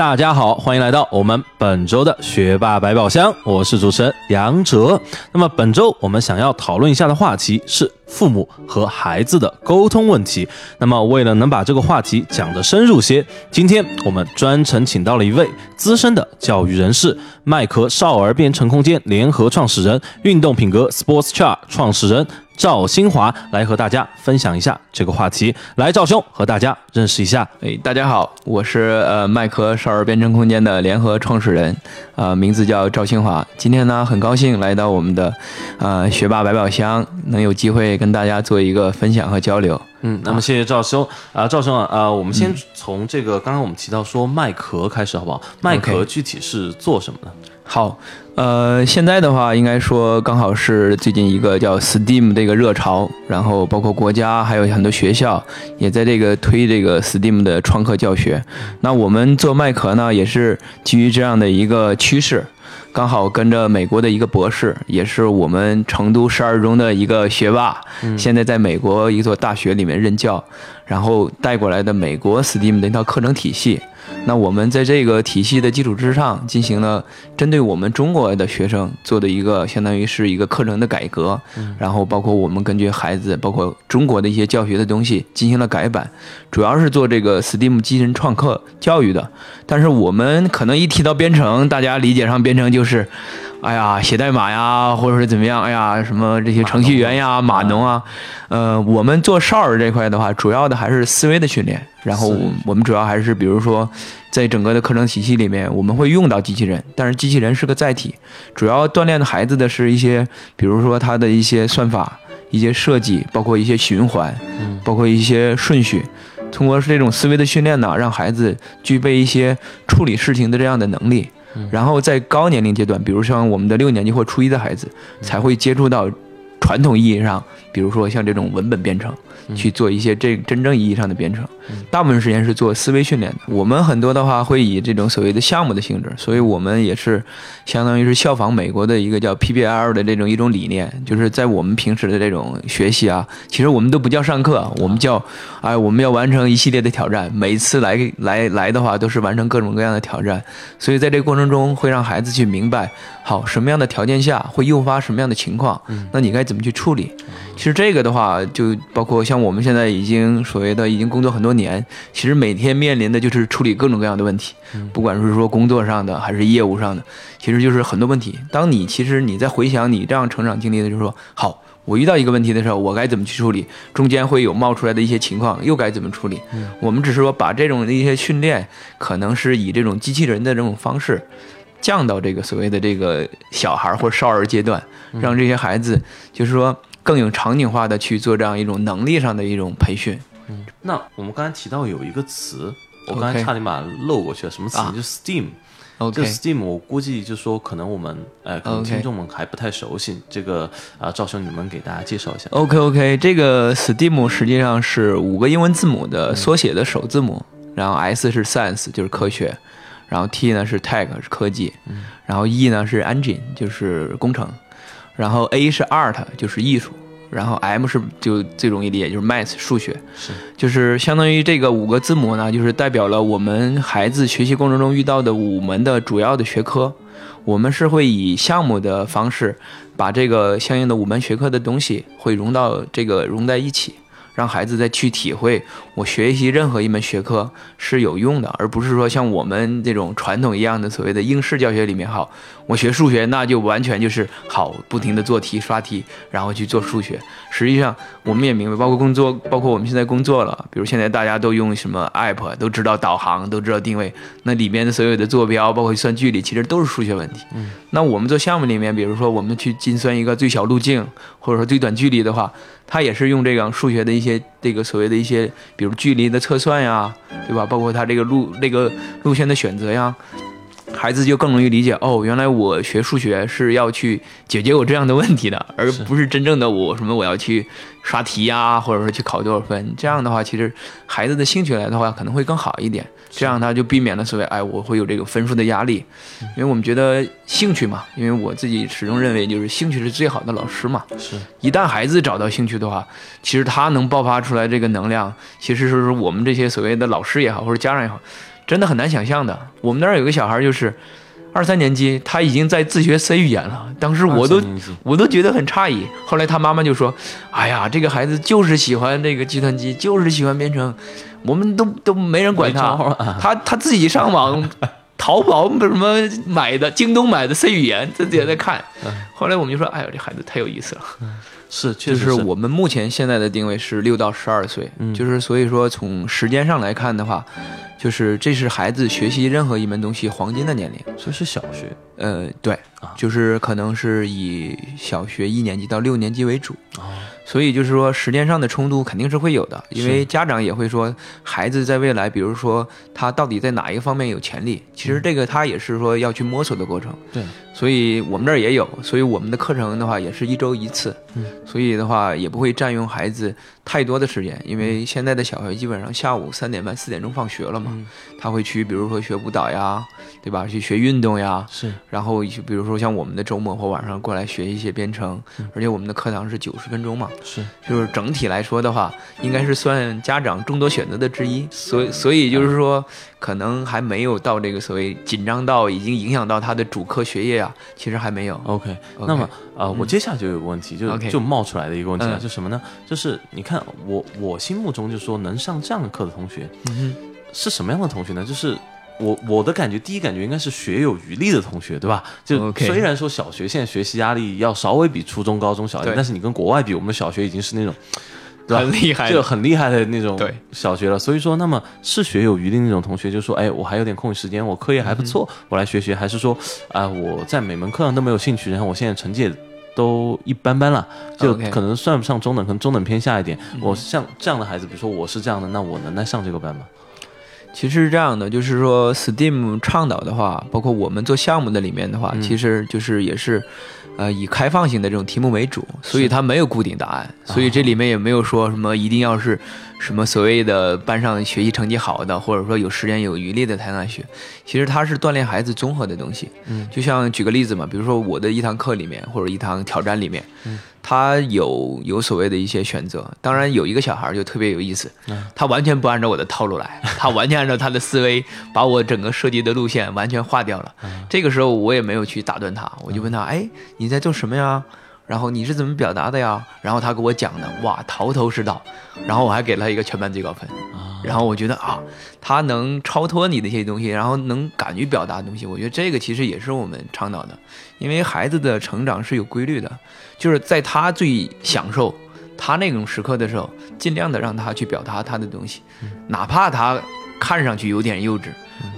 大家好，欢迎来到我们本周的学霸百宝箱，我是主持人杨哲。那么本周我们想要讨论一下的话题是父母和孩子的沟通问题。那么为了能把这个话题讲得深入些，今天我们专程请到了一位资深的教育人士，麦壳少儿编程空间联合创始人，运动品格 Sports Char 创始人。赵新华来和大家分享一下这个话题。来，赵兄和大家认识一下。哎，大家好，我是呃麦壳少儿编程空间的联合创始人，呃，名字叫赵新华。今天呢，很高兴来到我们的呃学霸百宝箱，能有机会跟大家做一个分享和交流。嗯，那么谢谢赵兄啊，赵兄啊，呃，我们先从这个刚刚我们提到说麦壳开始好不好？麦壳具体是做什么的？好，呃，现在的话，应该说刚好是最近一个叫 STEAM 这个热潮，然后包括国家还有很多学校也在这个推这个 STEAM 的创客教学。那我们做麦壳呢，也是基于这样的一个趋势，刚好跟着美国的一个博士，也是我们成都十二中的一个学霸，现在在美国一所大学里面任教，然后带过来的美国 STEAM 的一套课程体系。那我们在这个体系的基础之上，进行了针对我们中国的学生做的一个，相当于是一个课程的改革。然后包括我们根据孩子，包括中国的一些教学的东西进行了改版，主要是做这个 STEAM 机器人创客教育的。但是我们可能一提到编程，大家理解上编程就是。哎呀，写代码呀，或者是怎么样？哎呀，什么这些程序员呀、码农啊，呃，我们做少儿这块的话，主要的还是思维的训练。然后我们主要还是，比如说，在整个的课程体系里面，我们会用到机器人，但是机器人是个载体，主要锻炼的孩子的是一些，比如说他的一些算法、一些设计，包括一些循环，包括一些顺序。通过这种思维的训练呢，让孩子具备一些处理事情的这样的能力。然后在高年龄阶段，比如像我们的六年级或初一的孩子，才会接触到传统意义上，比如说像这种文本编程。去做一些这真正意义上的编程，大部分时间是做思维训练的。我们很多的话会以这种所谓的项目的性质，所以我们也是相当于是效仿美国的一个叫 PBL 的这种一种理念，就是在我们平时的这种学习啊，其实我们都不叫上课，我们叫哎我们要完成一系列的挑战，每一次来来来的话都是完成各种各样的挑战，所以在这个过程中会让孩子去明白，好什么样的条件下会诱发什么样的情况，那你该怎么去处理？其实这个的话就包括像。我们现在已经所谓的已经工作很多年，其实每天面临的就是处理各种各样的问题，不管是说工作上的还是业务上的，其实就是很多问题。当你其实你在回想你这样成长经历的，就是说，好，我遇到一个问题的时候，我该怎么去处理？中间会有冒出来的一些情况，又该怎么处理？我们只是说把这种的一些训练，可能是以这种机器人的这种方式，降到这个所谓的这个小孩或少儿阶段，让这些孩子就是说。更有场景化的去做这样一种能力上的一种培训。嗯，那我们刚才提到有一个词，我刚才差点把它漏过去了，什么词？就 STEAM。OK。就 STEAM，我估计就说可能我们，呃，可能听众们还不太熟悉这个啊。赵兄，你们给大家介绍一下。OK OK，这个 STEAM 实际上是五个英文字母的缩写的首字母，然后 S 是 Science，就是科学，然后 T 呢是 Tech，是科技，然后 E 呢是 Engine，就是工程。然后 A 是 Art，就是艺术，然后 M 是就最容易理解，就是 Math，数学，是，就是相当于这个五个字母呢，就是代表了我们孩子学习过程中遇到的五门的主要的学科，我们是会以项目的方式，把这个相应的五门学科的东西会融到这个融在一起。让孩子再去体会，我学习任何一门学科是有用的，而不是说像我们这种传统一样的所谓的应试教学里面，好，我学数学那就完全就是好，不停的做题刷题，然后去做数学。实际上，我们也明白，包括工作，包括我们现在工作了，比如现在大家都用什么 app，都知道导航，都知道定位，那里面的所有的坐标，包括算距离，其实都是数学问题。嗯，那我们做项目里面，比如说我们去精算一个最小路径，或者说最短距离的话。它也是用这个数学的一些这个所谓的一些，比如距离的测算呀，对吧？包括它这个路那个路线的选择呀，孩子就更容易理解哦，原来我学数学是要去解决我这样的问题的，而不是真正的我什么我要去刷题呀，或者说去考多少分。这样的话，其实孩子的兴趣来的话可能会更好一点，这样他就避免了所谓哎我会有这个分数的压力，因为我们觉得兴趣嘛，因为我自己始终认为就是兴趣是最好的老师嘛。是，一旦孩子找到兴趣的话，其实他能爆发出来这个能量，其实是我们这些所谓的老师也好，或者家长也好。真的很难想象的。我们那儿有个小孩，就是二三年级，他已经在自学 C 语言了。当时我都我都觉得很诧异。后来他妈妈就说：“哎呀，这个孩子就是喜欢这个计算机，就是喜欢编程，我们都都没人管他，他他自己上网、淘宝什么买的，京东买的 C 语言，自己也在看。后来我们就说：哎呀，这孩子太有意思了。”是，就是我们目前现在的定位是六到十二岁，就是所以说从时间上来看的话。就是这是孩子学习任何一门东西黄金的年龄，所以是小学。呃，对，就是可能是以小学一年级到六年级为主。所以就是说时间上的冲突肯定是会有的，因为家长也会说孩子在未来，比如说他到底在哪一个方面有潜力，其实这个他也是说要去摸索的过程。对，所以我们这儿也有，所以我们的课程的话也是一周一次，所以的话也不会占用孩子太多的时间，因为现在的小孩基本上下午三点半四点钟放学了嘛，他会去比如说学舞蹈呀，对吧？去学运动呀，是，然后比如说像我们的周末或晚上过来学一些编程，而且我们的课堂是九十分钟嘛。是，就是整体来说的话，应该是算家长众多选择的之一，所以所以就是说，可能还没有到这个所谓紧张到已经影响到他的主科学业啊，其实还没有。OK，那么呃，我接下来就有个问题，就就冒出来的一个问题啊，就什么呢？就是你看我我心目中就是说能上这样的课的同学，是什么样的同学呢？就是。我我的感觉，第一感觉应该是学有余力的同学，对吧？就虽然说小学现在学习压力要稍微比初中、高中小一点，但是你跟国外比，我们小学已经是那种很厉害，就很厉害的那种小学了。所以说，那么是学有余力那种同学，就说，哎，我还有点空余时间，我课业还不错，我来学学，还是说，啊，我在每门课上都没有兴趣，然后我现在成绩也都一般般了，就可能算不上中等，可能中等偏下一点。我像这样的孩子，比如说我是这样的，那我能来上这个班吗？其实是这样的，就是说，STEAM 倡导的话，包括我们做项目的里面的话，其实就是也是，呃，以开放性的这种题目为主，所以它没有固定答案，所以这里面也没有说什么一定要是。什么所谓的班上学习成绩好的，或者说有时间有余力的才能学，其实它是锻炼孩子综合的东西。嗯，就像举个例子嘛，比如说我的一堂课里面，或者一堂挑战里面，嗯，他有有所谓的一些选择。当然有一个小孩就特别有意思，他完全不按照我的套路来，他完全按照他的思维把我整个设计的路线完全划掉了。这个时候我也没有去打断他，我就问他，哎，你在做什么呀？然后你是怎么表达的呀？然后他给我讲的，哇，头头是道。然后我还给了他一个全班最高分。然后我觉得啊，他能超脱你的一些东西，然后能敢于表达的东西，我觉得这个其实也是我们倡导的。因为孩子的成长是有规律的，就是在他最享受他那种时刻的时候，尽量的让他去表达他的东西，哪怕他看上去有点幼稚。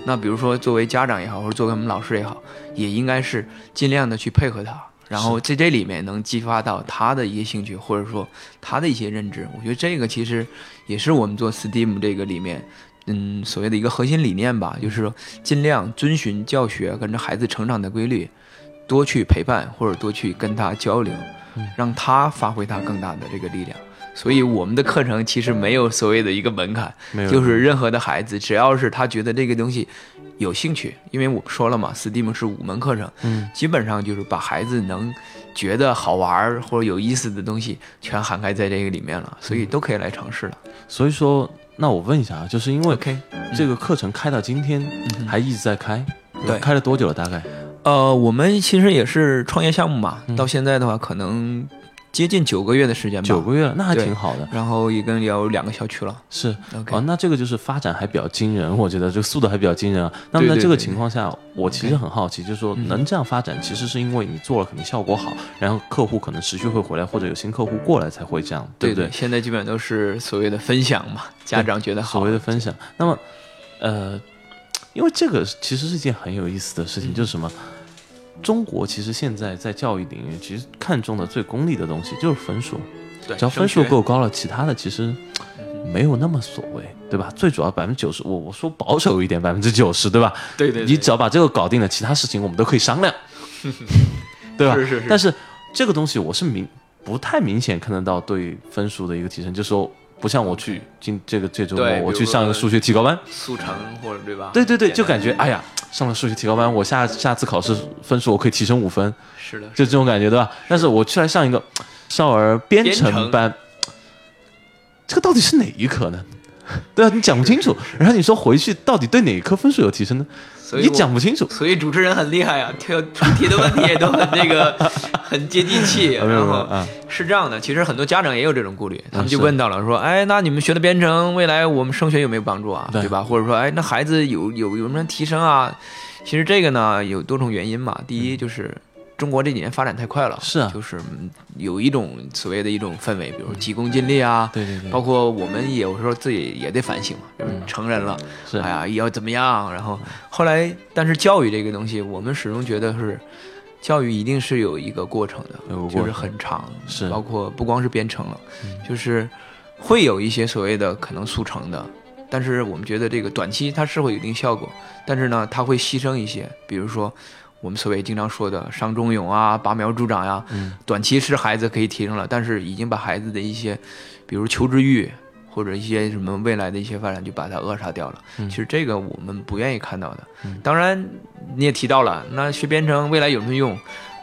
那比如说作为家长也好，或者作为我们老师也好，也应该是尽量的去配合他。然后在这里面能激发到他的一些兴趣，或者说他的一些认知，我觉得这个其实也是我们做 STEAM 这个里面，嗯，所谓的一个核心理念吧，就是说尽量遵循教学跟着孩子成长的规律，多去陪伴或者多去跟他交流，让他发挥他更大的这个力量。所以我们的课程其实没有所谓的一个门槛，就是任何的孩子只要是他觉得这个东西。有兴趣，因为我们说了嘛，STEAM 是五门课程，嗯，基本上就是把孩子能觉得好玩或者有意思的东西全涵盖在这个里面了，所以都可以来尝试了。所以说，那我问一下啊，就是因为这个课程开到今天还一直在开，对，开了多久了？大概？呃，我们其实也是创业项目嘛，到现在的话可能。接近九个月的时间吧，九个月了，那还挺好的。然后一共有两个校区了，是哦，那这个就是发展还比较惊人，我觉得这个速度还比较惊人啊。那么在这个情况下，我其实很好奇，就是说能这样发展，其实是因为你做了肯定效果好，然后客户可能持续会回来，或者有新客户过来才会这样，对不对？现在基本都是所谓的分享嘛，家长觉得好，所谓的分享。那么，呃，因为这个其实是一件很有意思的事情，就是什么？中国其实现在在教育领域，其实看重的最功利的东西就是分数，对，只要分数够高了，其他的其实没有那么所谓，对吧？最主要百分之九十，我我说保守一点，百分之九十，对吧？对对你只要把这个搞定了，其他事情我们都可以商量，对吧？是是是但是这个东西我是明不太明显看得到对分数的一个提升，就是说不像我去今这个这周末我去上一个数学提高班，速成或者对吧？对对对，就感觉哎呀，上了数学提高班，我下下次考试分数我可以提升五分，是的，就这种感觉，对吧？但是我去来上一个少儿编程班，这个到底是哪一科呢？对啊，你讲不清楚。然后你说回去到底对哪一科分数有提升呢？你所以我讲不清楚。所以主持人很厉害啊，挑出题的问题也都很那个很接地气。然后是这样的，其实很多家长也有这种顾虑，他们就问到了说，哎，那你们学的编程，未来我们升学有没有帮助啊？对对吧？或者说，哎，那孩子有有有什么提升啊？其实这个呢有多种原因嘛。第一就是中国这几年发展太快了，是啊。就是嗯有一种所谓的一种氛围，比如急功近利啊，对对对，包括我们有时候自己也得反省嘛，就是成人了，是。哎呀要怎么样？然后后来，但是教育这个东西，我们始终觉得是教育一定是有一个过程的，就是很长，是。包括不光是编程了，就是会有一些所谓的可能速成的。但是我们觉得这个短期它是会有一定效果，但是呢，它会牺牲一些，比如说我们所谓经常说的伤仲永啊、拔苗助长呀、嗯短期是孩子可以提升了，但是已经把孩子的一些，比如求知欲或者一些什么未来的一些发展就把它扼杀掉了。嗯其实这个我们不愿意看到的。当然你也提到了，那学编程未来有什么用？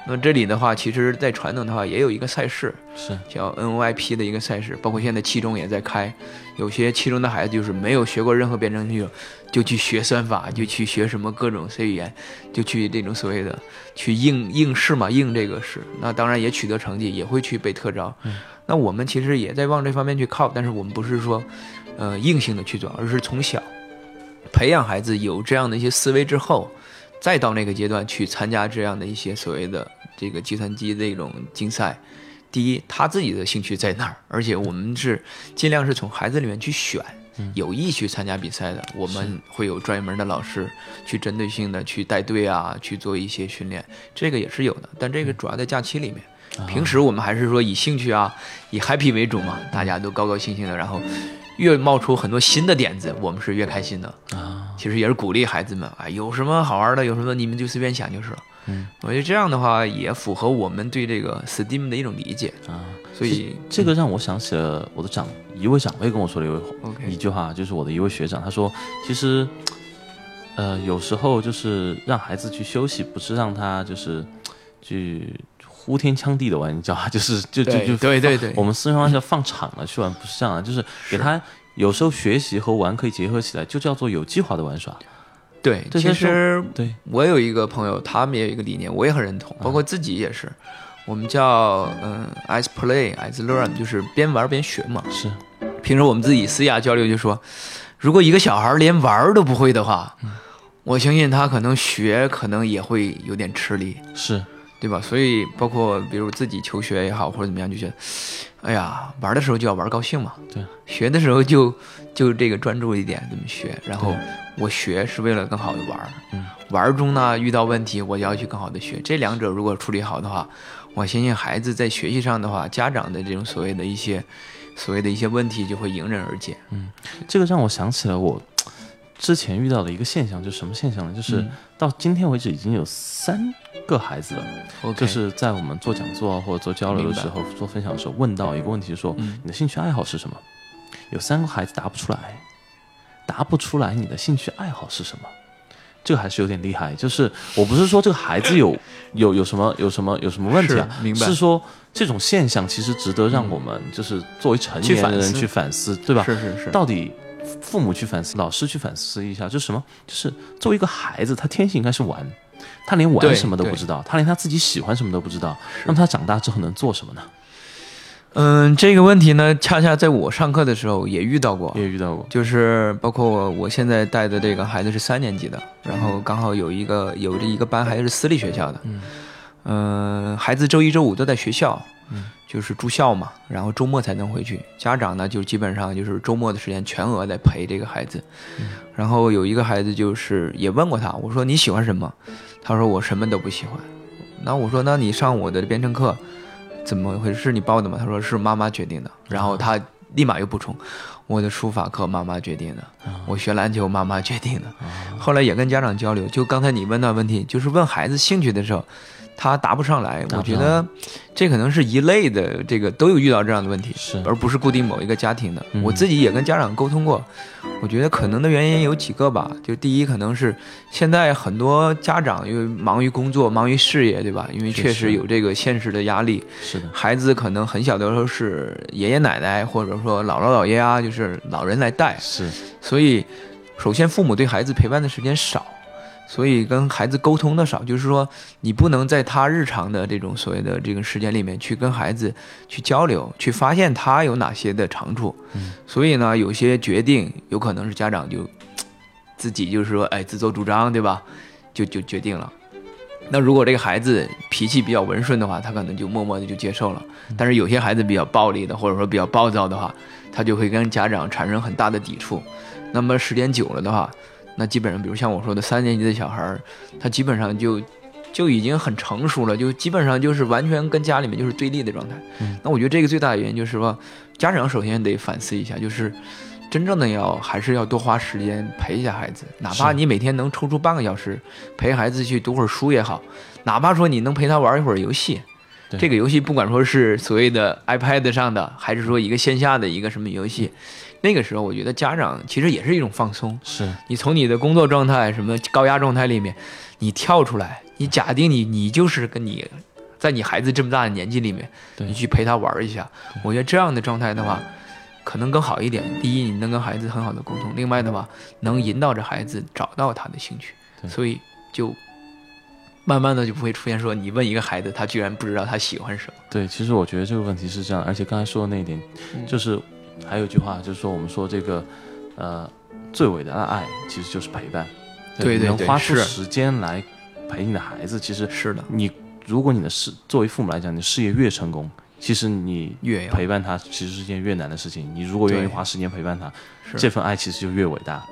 那这里的话，其实在传统的话也有一个赛事，是叫 NOIP 的一个赛事，包括现在七中也在开。有些七中的孩子就是没有学过任何编程技术，就去学算法，就去学什么各种 C 语言，就去这种所谓的去应应试嘛，应这个试。那当然也取得成绩，也会去被特招。那我们其实也在往这方面去靠，但是我们不是说，呃，硬性的去做，而是从小培养孩子有这样的一些思维之后，再到那个阶段去参加这样的一些所谓的这个计算机的一种竞赛。第一，他自己的兴趣在那儿，而且我们是尽量是从孩子里面去选，有意去参加比赛的，我们会有专门的老师去针对性的去带队啊，去做一些训练，这个也是有的。但这个主要在假期里面，平时我们还是说以兴趣啊，以 happy 为主嘛，大家都高高兴兴的，然后越冒出很多新的点子，我们是越开心的。啊，其实也是鼓励孩子们啊，有什么好玩的，有什么你们就随便想就是了。嗯，我觉得这样的话也符合我们对这个 STEAM 的一种理解，啊，所以这个让我想起了我的长一位长辈跟我说的一一句话，就是我的一位学长，他说，其实，呃，有时候就是让孩子去休息，不是让他就是去呼天抢地的玩，你知道吧？就是就就就对对对我们四川话叫放场了去玩，不是这样的，就是给他有时候学习和玩可以结合起来，就叫做有计划的玩耍。对，其实对，我有一个朋友，他们也有一个理念，我也很认同，包括自己也是。我们叫嗯，as play as learn，就是边玩边学嘛。是平时我们自己私下交流就说，如果一个小孩连玩都不会的话，我相信他可能学可能也会有点吃力。是，对吧？所以包括比如自己求学也好，或者怎么样，就觉得，哎呀，玩的时候就要玩高兴嘛。对。学的时候就就这个专注一点，怎么学？然后我学是为了更好的玩。嗯。玩中呢遇到问题，我就要去更好的学。这两者如果处理好的话，我相信孩子在学习上的话，家长的这种所谓的一些所谓的一些问题就会迎刃而解。嗯这个让我想起了我之前遇到的一个现象，就是什么现象呢？就是嗯到今天为止已经有三个孩子就是在我们做讲座啊或者做交流的时候、做分享的时候，问到一个问题，说、嗯你的兴趣爱好是什么？有三个孩子答不出来，答不出来你的兴趣爱好是什么？这个还是有点厉害。就是我不是说这个孩子有 有有什么有什么有什么问题啊，是明白是说这种现象其实值得让我们就是作为成年人去反思对吧？是是是，到底父母去反思，老师去反思一下，就是什么？就是作为一个孩子，他天性应该是玩，他连玩什么都不知道，他连他自己喜欢什么都不知道。那么他长大之后能做什么呢？嗯，这个问题呢，恰恰在我上课的时候也遇到过。也遇到过，就是包括我我现在带的这个孩子是三年级的，然后刚好有一个有这一个班还是私立学校的，嗯嗯、孩子周一周五都在学校，嗯就是住校嘛，然后周末才能回去。家长呢，就基本上就是周末的时间全额在陪这个孩子。然后有一个孩子就是也问过他，我说你喜欢什么？他说我什么都不喜欢。那我说那你上我的编程课怎么回事？是你报的吗？他说是妈妈决定的。然后他立马又补充，我的书法课妈妈决定的，我学篮球妈妈决定的。后来也跟家长交流，就刚才你问那问题，就是问孩子兴趣的时候。他答不上来，我觉得这可能是一类的，这个都有遇到这样的问题，是而不是固定某一个家庭的。我自己也跟家长沟通过，我觉得可能的原因有几个吧。就第一，可能是现在很多家长因为忙于工作、忙于事业，对吧？因为确实有这个现实的压力。是的，孩子可能很小的时候是爷爷奶奶或者说姥姥姥爷啊，就是老人来带。是，所以首先父母对孩子陪伴的时间少。所以跟孩子沟通的少，就是说你不能在他日常的这种所谓的这个时间里面去跟孩子去交流，去发现他有哪些的长处。嗯，所以呢，有些决定有可能是家长就自己就是说，哎，自作主张，对吧？就就决定了。那如果这个孩子脾气比较温顺的话，他可能就默默的就接受了。但是有些孩子比较暴力的，或者说比较暴躁的话，他就会跟家长产生很大的抵触。那么时间久了的话，那基本上，比如像我说的三年级的小孩儿，他基本上就就已经很成熟了，就基本上就是完全跟家里面就是对立的状态。那我觉得这个最大的原因就是说，家长首先得反思一下，就是真正的要还是要多花时间陪一下孩子，哪怕你每天能抽出半个小时陪孩子去读会儿书也好，哪怕说你能陪他玩一会儿游戏，这个游戏不管说是所谓的 iPad 上的，还是说一个线下的一个什么游戏。那个时候，我觉得家长其实也是一种放松。是你从你的工作状态、什么高压状态里面，你跳出来，你假定你你就是跟你，在你孩子这么大的年纪里面，你去陪他玩一下。我觉得这样的状态的话，可能更好一点。第一，你能跟孩子很好的沟通；另外的话，能引导着孩子找到他的兴趣。所以就慢慢的就不会出现说，你问一个孩子，他居然不知道他喜欢什么。对，其实我觉得这个问题是这样，而且刚才说的那一点，就是。还有一句话就是说，我们说这个，呃，最伟大的爱其实就是陪伴。对对对，能花出时间来陪你的孩子，其实是的。你如果你的事作为父母来讲，你事业越成功，其实你越陪伴他，其实是件越难的事情。你如果愿意花时间陪伴他，这份爱其实就越伟大。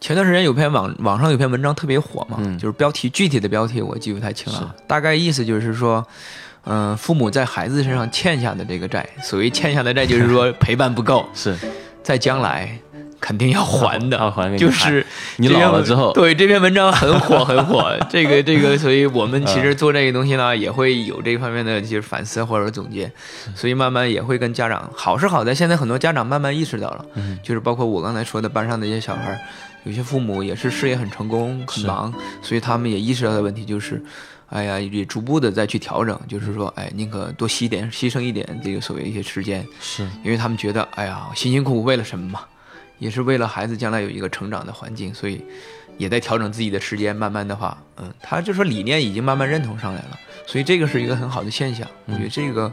前段时间有篇网网上有篇文章特别火嘛，就是标题具体的标题我记不太清了，大概意思就是说。嗯，父母在孩子身上欠下的这个债，所谓欠下的债，就是说陪伴不够，是。在将来肯定要还的，要还就是你老了之后。对这篇文章很火，很火。这个这个，所以我们其实做这个东西呢，也会有这方面的就是反思或者总结，所以慢慢也会跟家长，好是好在现在很多家长慢慢意识到了，就是包括我刚才说的班上的一些小孩，有些父母也是事业很成功很忙，所以他们也意识到的问题就是。哎呀，也逐步的再去调整，就是说，哎，宁可多牺点，牺牲一点这个所谓一些时间，是因为他们觉得，哎呀，辛辛苦苦为了什么嘛？也是为了孩子将来有一个成长的环境，所以也在调整自己的时间。慢慢的话，嗯，他就说理念已经慢慢认同上来了，所以这个是一个很好的现象。我觉得这个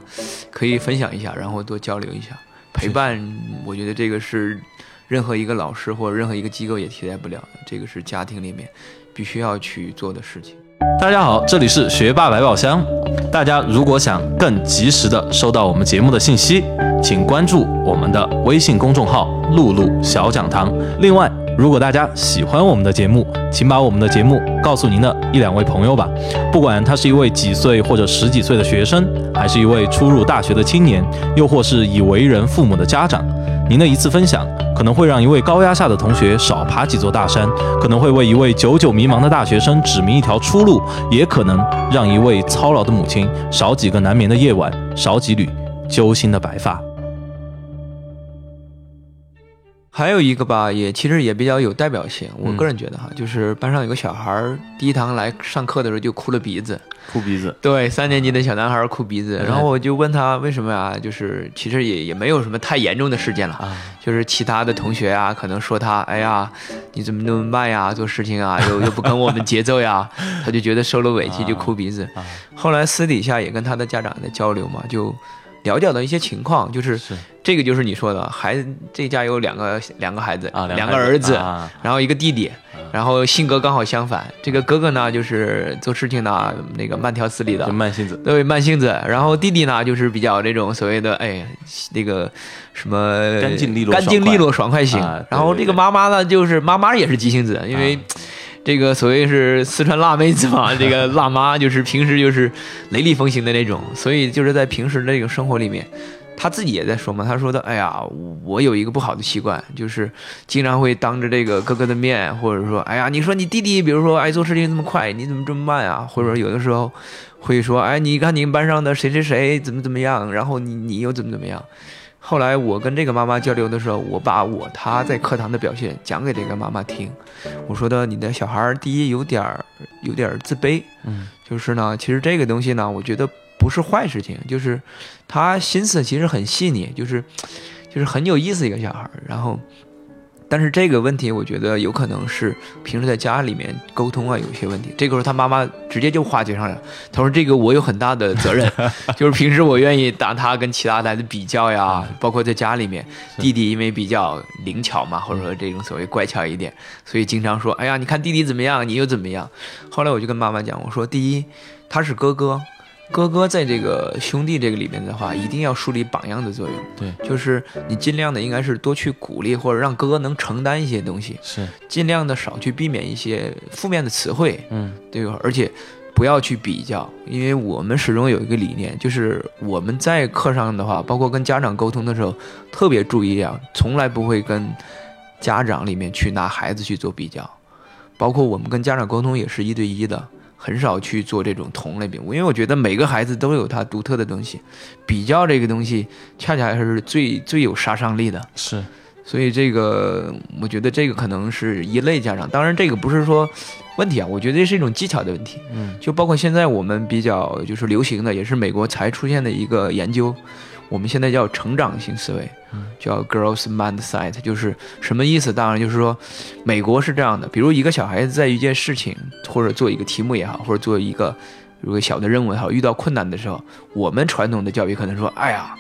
可以分享一下，然后多交流一下，陪伴。我觉得这个是任何一个老师或者任何一个机构也替代不了的，这个是家庭里面必须要去做的事情。大家好，这里是学霸百宝箱。大家如果想更及时的收到我们节目的信息，请关注我们的微信公众号“露露小讲堂”。另外，如果大家喜欢我们的节目，请把我们的节目告诉您的一两位朋友吧。不管他是一位几岁或者十几岁的学生，还是一位初入大学的青年，又或是已为人父母的家长，您的一次分享。可能会让一位高压下的同学少爬几座大山，可能会为一位久久迷茫的大学生指明一条出路，也可能让一位操劳的母亲少几个难眠的夜晚，少几缕揪心的白发。还有一个吧，也其实也比较有代表性。我个人觉得哈，就是班上有个小孩儿，第一堂来上课的时候就哭了鼻子，哭鼻子。对，三年级的小男孩哭鼻子，然后我就问他为什么呀？就是其实也也没有什么太严重的事件了，就是其他的同学啊，可能说他，哎呀，你怎么那么慢呀？做事情啊，又又不跟我们节奏呀，他就觉得受了委屈就哭鼻子。后来私底下也跟他的家长在交流嘛，就。了解到一些情况，就是这个就是你说的，孩子这家有两个两个孩子啊，两个儿子，然后一个弟弟，然后性格刚好相反。这个哥哥呢，就是做事情呢那个慢条斯理的，慢性子，对慢性子。然后弟弟呢，就是比较这种所谓的哎那个什么干净利落、干净利落、爽快型。然后这个妈妈呢，就是妈妈也是急性子，因为。这个所谓是四川辣妹子嘛，这个辣妈就是平时就是雷厉风行的那种，所以就是在平时的这个生活里面，他自己也在说嘛，他说的，哎呀，我有一个不好的习惯，就是经常会当着这个哥哥的面，或者说，哎呀，你说你弟弟，比如说，哎，做事情这么快，你怎么这么慢啊？或者有的时候会说，哎，你看你们班上的谁谁谁怎么怎么样，然后你你又怎么怎么样。后来我跟这个妈妈交流的时候，我把我她在课堂的表现讲给这个妈妈听。我说的，你的小孩儿第一有点儿有点儿自卑，嗯，就是呢，其实这个东西呢，我觉得不是坏事情，就是他心思其实很细腻，就是就是很有意思一个小孩儿，然后。但是这个问题，我觉得有可能是平时在家里面沟通啊，有些问题。这个时候他妈妈直接就化解上了，他说：“这个我有很大的责任，就是平时我愿意拿他跟其他孩子比较呀，包括在家里面，弟弟因为比较灵巧嘛，或者说这种所谓乖巧一点，所以经常说：‘哎呀，你看弟弟怎么样，你又怎么样。’后来我就跟妈妈讲，我说：第一，他是哥哥。”哥哥在这个兄弟这个里面的话，一定要树立榜样的作用。对，就是你尽量的应该是多去鼓励或者让哥哥能承担一些东西，是尽量的少去避免一些负面的词汇，嗯，对吧？而且不要去比较，因为我们始终有一个理念，就是我们在课上的话，包括跟家长沟通的时候，特别注意啊，从来不会跟家长里面去拿孩子去做比较，包括我们跟家长沟通也是一对一的。很少去做这种同类比，因为我觉得每个孩子都有他独特的东西，比较这个东西恰恰是最最有杀伤力的。是，所以这个我觉得这个可能是一类家长，当然这个不是说问题啊，我觉得这是一种技巧的问题。嗯，就包括现在我们比较就是流行的，也是美国才出现的一个研究。我们现在叫成长型思维，叫 growth mindset，就是什么意思？当然就是说，美国是这样的，比如一个小孩子在一件事情或者做一个题目也好，或者做一个如果小的任务也好，遇到困难的时候，我们传统的教育可能说，哎呀，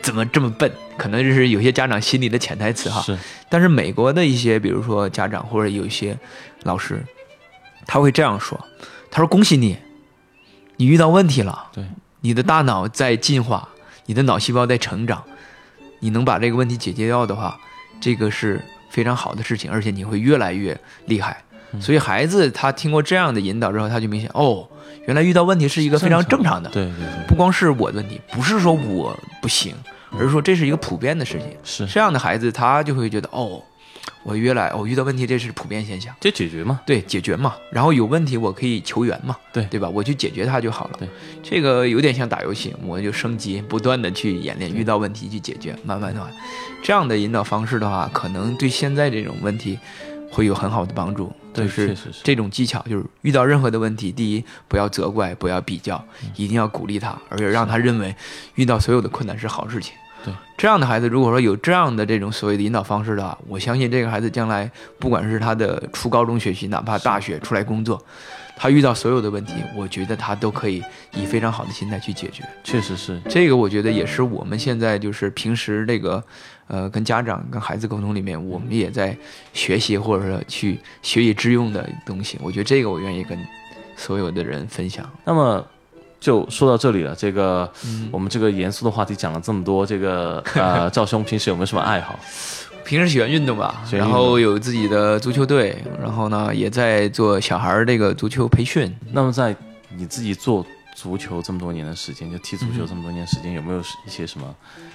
怎么这么笨？可能就是有些家长心里的潜台词哈。是。但是美国的一些，比如说家长或者有一些老师，他会这样说，他说：“恭喜你，你遇到问题了，对，你的大脑在进化。”你的脑细胞在成长，你能把这个问题解决掉的话，这个是非常好的事情，而且你会越来越厉害。所以孩子他听过这样的引导之后，他就明显哦，原来遇到问题是一个非常正常的。对对对，不光是我的问题，不是说我不行，而是说这是一个普遍的事情。是这样的孩子，他就会觉得哦。我约来，我遇到问题，这是普遍现象，就解决嘛，对，解决嘛。然后有问题，我可以求援嘛，对，对吧？我去解决它就好了。对，这个有点像打游戏，我就升级，不断的去演练，遇到问题去解决，慢慢的话，这样的引导方式的话，可能对现在这种问题会有很好的帮助。就是这种技巧，就是遇到任何的问题，第一不要责怪，不要比较，一定要鼓励他，而且让他认为遇到所有的困难是好事情。对这样的孩子，如果说有这样的这种所谓的引导方式的话，我相信这个孩子将来不管是他的初高中学习，哪怕大学出来工作，他遇到所有的问题，我觉得他都可以以非常好的心态去解决。确实是这个，我觉得也是我们现在就是平时这个，呃，跟家长跟孩子沟通里面，我们也在学习或者说去学以致用的东西。我觉得这个我愿意跟所有的人分享。那么。就说到这里了，这个我们这个严肃的话题讲了这么多，这个呃，赵兄平时有没有什么爱好？平时喜欢运动吧，然后有自己的足球队，然后呢也在做小孩儿这个足球培训。那么在你自己做足球这么多年的时间，就踢足球这么多年时间，有没有一些什么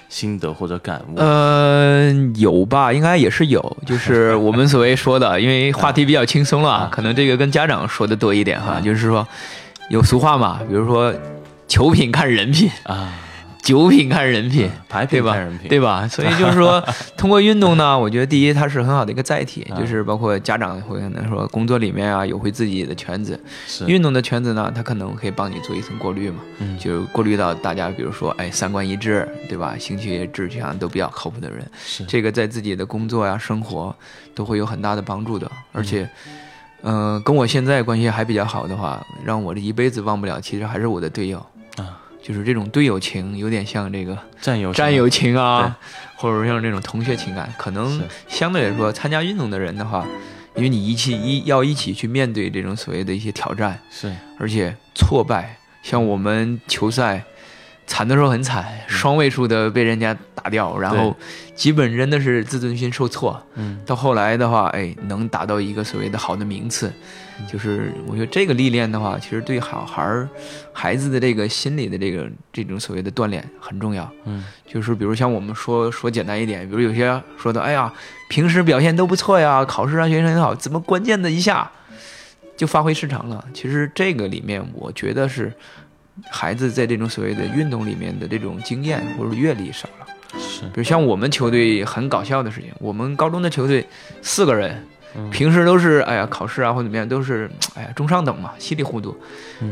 心得或者感悟？呃，有吧，应该也是有，就是我们所谓说的，因为话题比较轻松了，可能这个跟家长说的多一点哈，就是说。有俗话嘛？比如说，球品看人品啊，酒品看人品，牌品看人品，对吧？所以就是说，通过运动呢，我觉得第一它是很好的一个载体，就是包括家长会可能说工作里面啊有回自己的圈子，运动的圈子呢，它可能可以帮你做一层过滤嘛，就是过滤到大家，比如说哎三观一致，对吧？兴趣一致，这样都比较靠谱的人，这个在自己的工作呀、生活都会有很大的帮助的，而且。嗯，跟我现在关系还比较好的话，让我这一辈子忘不了，其实还是我的队友。啊，就是这种队友情，有点像这个战友战友情啊，或者像这种同学情感。可能相对来说，参加运动的人的话，因为你一起一要一起去面对这种所谓的一些挑战，是，而且挫败，像我们球赛，惨的时候很惨，双位数的被人家打掉，然后基本真的是自尊心受挫。嗯，到后来的话，哎，能达到一个所谓的好的名次，就是我觉得这个历练的话，其实对小孩儿、孩子的这个心理的这个这种所谓的锻炼很重要。嗯，就是比如像我们说说简单一点，比如有些说的，哎呀，平时表现都不错呀，考试上学习很好，怎么关键的一下就发挥失常了？其实这个里面，我觉得是。孩子在这种所谓的运动里面的这种经验或者阅历少了，是，比如像我们球队很搞笑的事情，我们高中的球队四个人，平时都是哎呀考试啊或怎么样都是哎呀中上等嘛，稀里糊涂，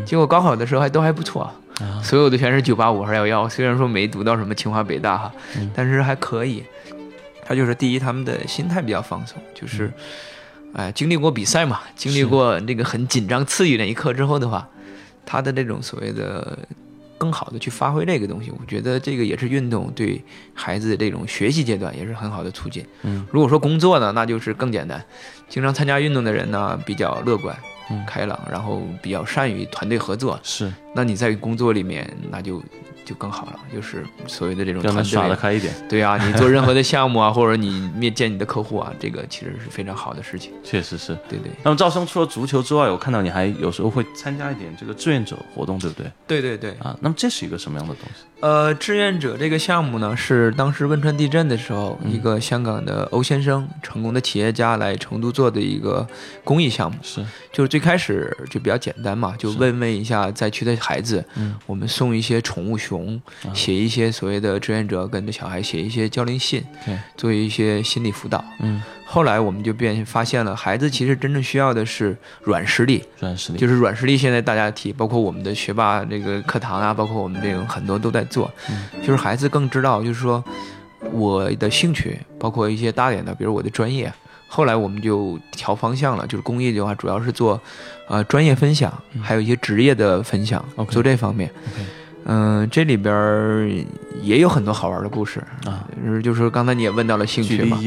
结果高考的时候还都还不错，所有的全是九八五还是幺幺，虽然说没读到什么清华北大哈，但是还可以。他就是第一，他们的心态比较放松，就是哎经历过比赛嘛，经历过那个很紧张刺激那一刻之后的话。他的这种所谓的更好的去发挥这个东西，我觉得这个也是运动对孩子的这种学习阶段也是很好的促进。嗯，如果说工作呢，那就是更简单。经常参加运动的人呢，比较乐观、开朗，然后比较善于团队合作。是，那你在工作里面，那就。就更好了，就是所谓的这种让他耍得开一点。对啊，你做任何的项目啊，或者你面见你的客户啊，这个其实是非常好的事情。确实是，对对。那么赵生除了足球之外，我看到你还有时候会参加一点这个志愿者活动，对不对？对对对。啊，那么这是一个什么样的东西？呃，志愿者这个项目呢，是当时汶川地震的时候，一个香港的欧先生，成功的企业家来成都做的一个公益项目。是，就是最开始就比较简单嘛，就问问一下灾区的孩子，嗯，我们送一些宠物熊，写一些所谓的志愿者跟着小孩写一些交流信，对，做一些心理辅导，嗯。后来我们就变发现了，孩子其实真正需要的是软实力，软实力。就是软实力。现在大家提，包括我们的学霸这个课堂啊，包括我们这种很多都在做，就是孩子更知道，就是说我的兴趣，包括一些大点的，比如我的专业。后来我们就调方向了，就是公益的话，主要是做呃专业分享，还有一些职业的分享，做这方面。嗯，这里边也有很多好玩的故事啊，就是刚才你也问到了兴趣嘛。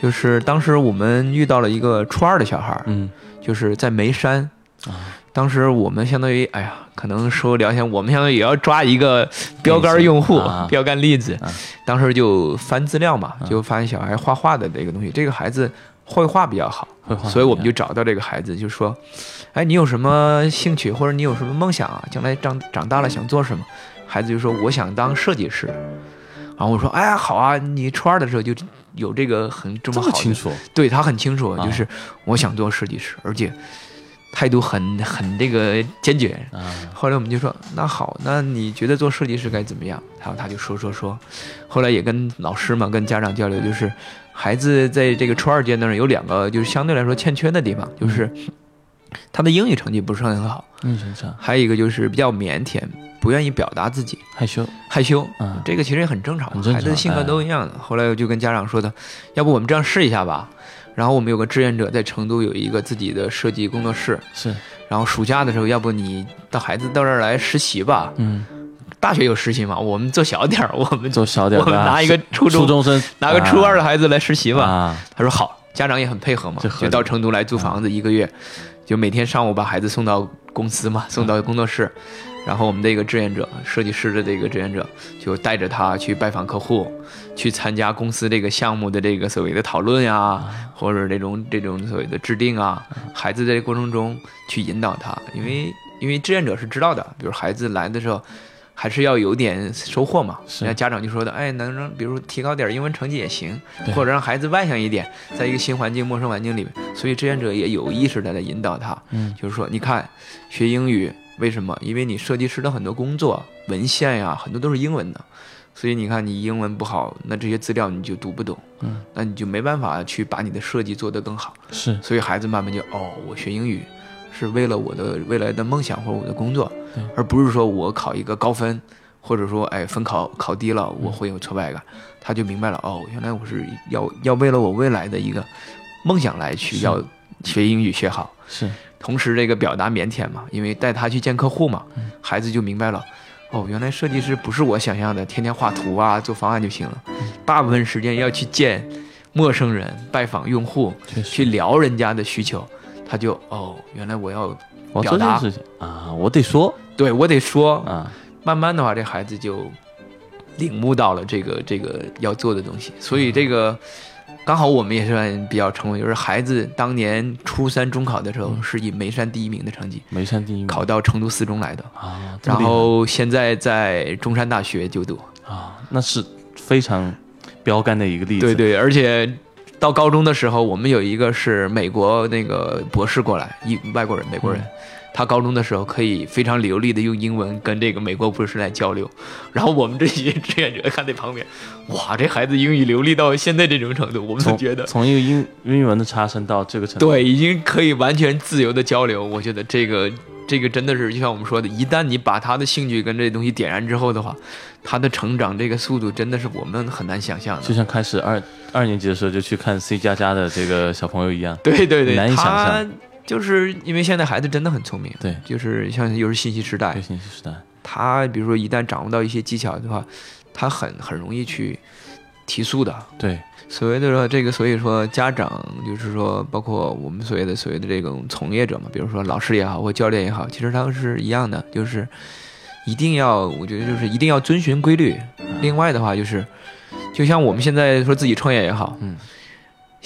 就是当时我们遇到了一个初二的小孩嗯，就是在眉山，啊，当时我们相当于，哎呀，可能说聊天，我们相当于也要抓一个标杆用户、标杆例子，当时就翻资料嘛，就发现小孩画画的这个东西，这个孩子绘画比较好，所以我们就找到这个孩子，就说，哎，你有什么兴趣或者你有什么梦想啊？将来长长大了想做什么？孩子就说我想当设计师，然后我说，哎呀，好啊，你初二的时候就。有这个很这么好，清楚，对他很清楚，就是我想做设计师，而且态度很很这个坚决。后来我们就说，那好，那你觉得做设计师该怎么样？然后他就说说说，后来也跟老师嘛，跟家长交流，就是孩子在这个初二阶段有两个就是相对来说欠缺的地方，就是他的英语成绩不是很好，英语成绩，还有一个就是比较腼腆。不愿意表达自己，害羞，害羞，嗯，这个其实也很正常，孩子的性格都一样的。后来我就跟家长说的，要不我们这样试一下吧。然后我们有个志愿者在成都有一个自己的设计工作室，是。然后暑假的时候，要不你到孩子到这儿来实习吧？嗯，大学有实习吗？我们做小点儿，我们做小点儿，我们拿一个初中初中生，拿个初二的孩子来实习吧。啊，他说好，家长也很配合嘛，就到成都来租房子一个月，就每天上午把孩子送到公司嘛，送到工作室。然后我们的一个志愿者，设计师的这个志愿者，就带着他去拜访客户，去参加公司这个项目的这个所谓的讨论呀，或者这种这种所谓的制定啊。孩子在这过程中去引导他，因为因为志愿者是知道的，比如孩子来的时候，还是要有点收获嘛。那家长就说的，哎，能让比如提高点英文成绩也行，或者让孩子外向一点，在一个新环境、陌生环境里面，所以志愿者也有意识的在引导他。嗯，就是说，你看学英语。为什么？因为你设计师的很多工作文献呀，很多都是英文的，所以你看你英文不好，那这些资料你就读不懂，嗯，那你就没办法去把你的设计做得更好。是，所以孩子慢慢就哦，我学英语是为了我的未来的梦想或者我的工作，而不是说我考一个高分，或者说哎分考考低了我会有挫败感，他就明白了哦，原来我是要要为了我未来的一个梦想来去要学英语学好。是。同时，这个表达腼腆嘛，因为带他去见客户嘛，孩子就明白了，哦，原来设计师不是我想象的，天天画图啊、做方案就行了，大部分时间要去见陌生人、拜访用户，去聊人家的需求，他就哦，原来我要表达。啊，我得说，对我得说。啊。慢慢的话，这孩子就领悟到了这个这个要做的东西，所以这个。刚好我们也算比较成功，就是孩子当年初三中考的时候是以眉山第一名的成绩，眉山第一名。考到成都四中来的。啊，然后现在在中山大学就读。啊，那是非常标杆的一个例子。对对，而且到高中的时候，我们有一个是美国那个博士过来，一外国人，美国人。他高中的时候可以非常流利的用英文跟这个美国博士来交流，然后我们这些志愿者看在旁边，哇，这孩子英语流利到现在这种程度，我们都觉得从一个英英文的差生到这个程度，对，已经可以完全自由的交流。我觉得这个这个真的是就像我们说的，一旦你把他的兴趣跟这东西点燃之后的话，他的成长这个速度真的是我们很难想象的。就像开始二二年级的时候就去看 C 加加的这个小朋友一样，对 对对，难以想象。就是因为现在孩子真的很聪明，对，就是像又是信息时代，信息时代，他比如说一旦掌握到一些技巧的话，他很很容易去提速的。对，所谓的说这个，所以说家长就是说，包括我们所谓的所谓的这种从业者嘛，比如说老师也好或教练也好，其实他们是一样的，就是一定要，我觉得就是一定要遵循规律。另外的话就是，就像我们现在说自己创业也好，嗯。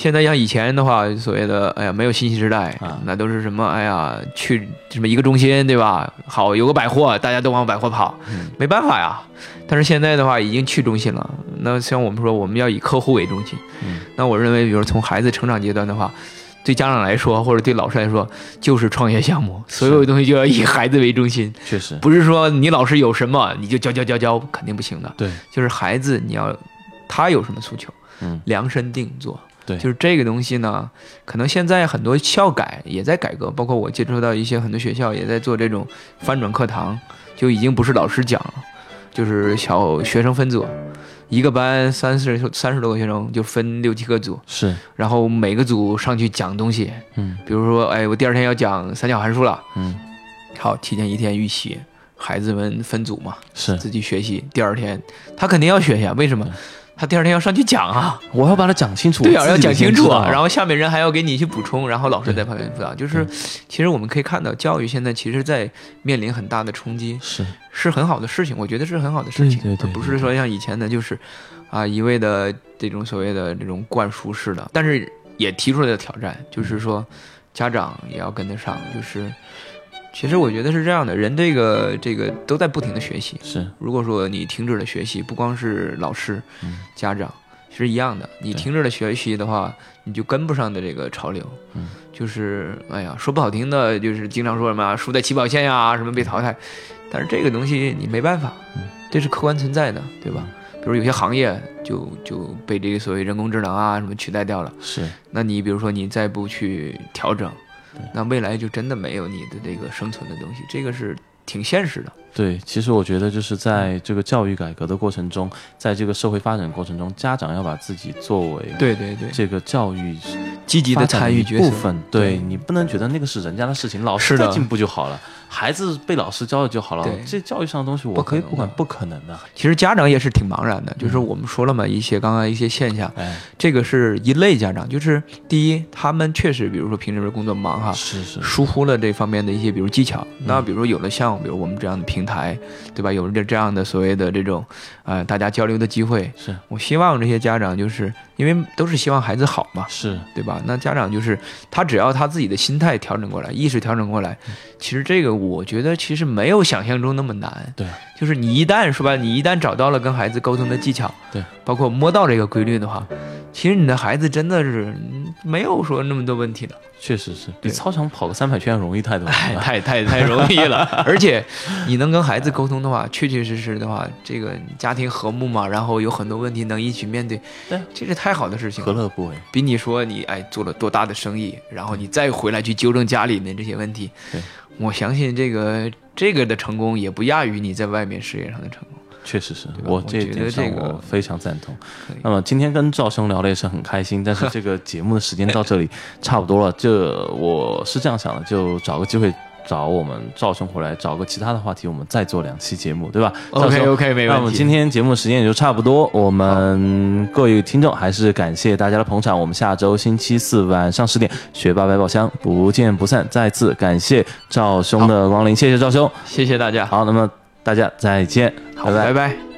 现在像以前的话，所谓的哎呀，没有信息时代啊，那都是什么哎呀，去什么一个中心对吧？好，有个百货，大家都往百货跑，没办法呀。但是现在的话，已经去中心了。那像我们说，我们要以客户为中心。那我认为，比如从孩子成长阶段的话，对家长来说，或者对老师来说，就是创业项目，所有的东西就要以孩子为中心。确实，不是说你老师有什么你就教教教教，肯定不行的。对，就是孩子你要他有什么诉求，嗯，量身定做。对，就是这个东西呢，可能现在很多校改也在改革，包括我接触到一些很多学校也在做这种翻转课堂，就已经不是老师讲了，就是小学生分组，一个班三十三十多个学生就分六七个组，是，然后每个组上去讲东西，嗯，比如说，哎，我第二天要讲三角函数了，嗯，好，提前一天预习，孩子们分组嘛，是。自己学习，第二天他肯定要学呀，为什么？他第二天要上去讲啊，我要把它讲清楚。对啊，要讲清楚啊，然后下面人还要给你去补充，然后老师在旁边辅导。就是，其实我们可以看到，教育现在其实在面临很大的冲击，是。是很好的事情，我觉得是很好的事情，对对，不是说像以前的，就是啊一味的这种所谓的这种灌输式的，但是也提出来的挑战，就是说家长也要跟得上，就是。其实我觉得是这样的，人这个这个都在不停的学习。是，如果说你停止了学习，不光是老师、家长，其实一样的。你停止了学习的话，你就跟不上的这个潮流。嗯，就是哎呀，说不好听的，就是经常说什么输在起跑线呀，什么被淘汰。但是这个东西你没办法，这是客观存在的，对吧？比如有些行业就就被这个所谓人工智能啊什么取代掉了。是，那你比如说你再不去调整。那未来就真的没有你的这个生存的东西，这个是挺现实的。对，其实我觉得就是在这个教育改革的过程中，在这个社会发展过程中，家长要把自己作为对对对这个教育积极的参与部分。对你不能觉得那个是人家的事情，老师的进步就好了。孩子被老师教了就好了，这教育上的东西我可以不管，不可能的。其实家长也是挺茫然的，就是我们说了嘛，一些刚刚一些现象，这个是一类家长，就是第一，他们确实比如说平时工作忙哈，是是，疏忽了这方面的一些比如技巧。那比如有了像比如我们这样的平台，对吧？有了这这样的所谓的这种呃大家交流的机会，是我希望这些家长就是因为都是希望孩子好嘛，是对吧？那家长就是他只要他自己的心态调整过来，意识调整过来，其实这个。我觉得其实没有想象中那么难，对，就是你一旦说吧，你一旦找到了跟孩子沟通的技巧，对，包括摸到这个规律的话，其实你的孩子真的是没有说那么多问题的。确实是比操场跑个三百圈容易太多了，太太太容易了。而且你能跟孩子沟通的话，确确实实的话，这个家庭和睦嘛，然后有很多问题能一起面对，对，这是太好的事情，何乐不为？比你说你哎做了多大的生意，然后你再回来去纠正家里面这些问题，对。我相信这个这个的成功也不亚于你在外面事业上的成功。确实是我这点上我非常赞同。那么今天跟赵兄聊的也是很开心，但是这个节目的时间到这里 差不多了。这我是这样想的，就找个机会。找我们赵兄回来，找个其他的话题，我们再做两期节目，对吧？OK OK，没问题。那我们今天节目时间也就差不多，我们各位听众还是感谢大家的捧场。我们下周星期四晚上十点，学霸百宝箱不见不散。再次感谢赵兄的光临，谢谢赵兄，谢谢大家。好，那么大家再见，好，拜拜。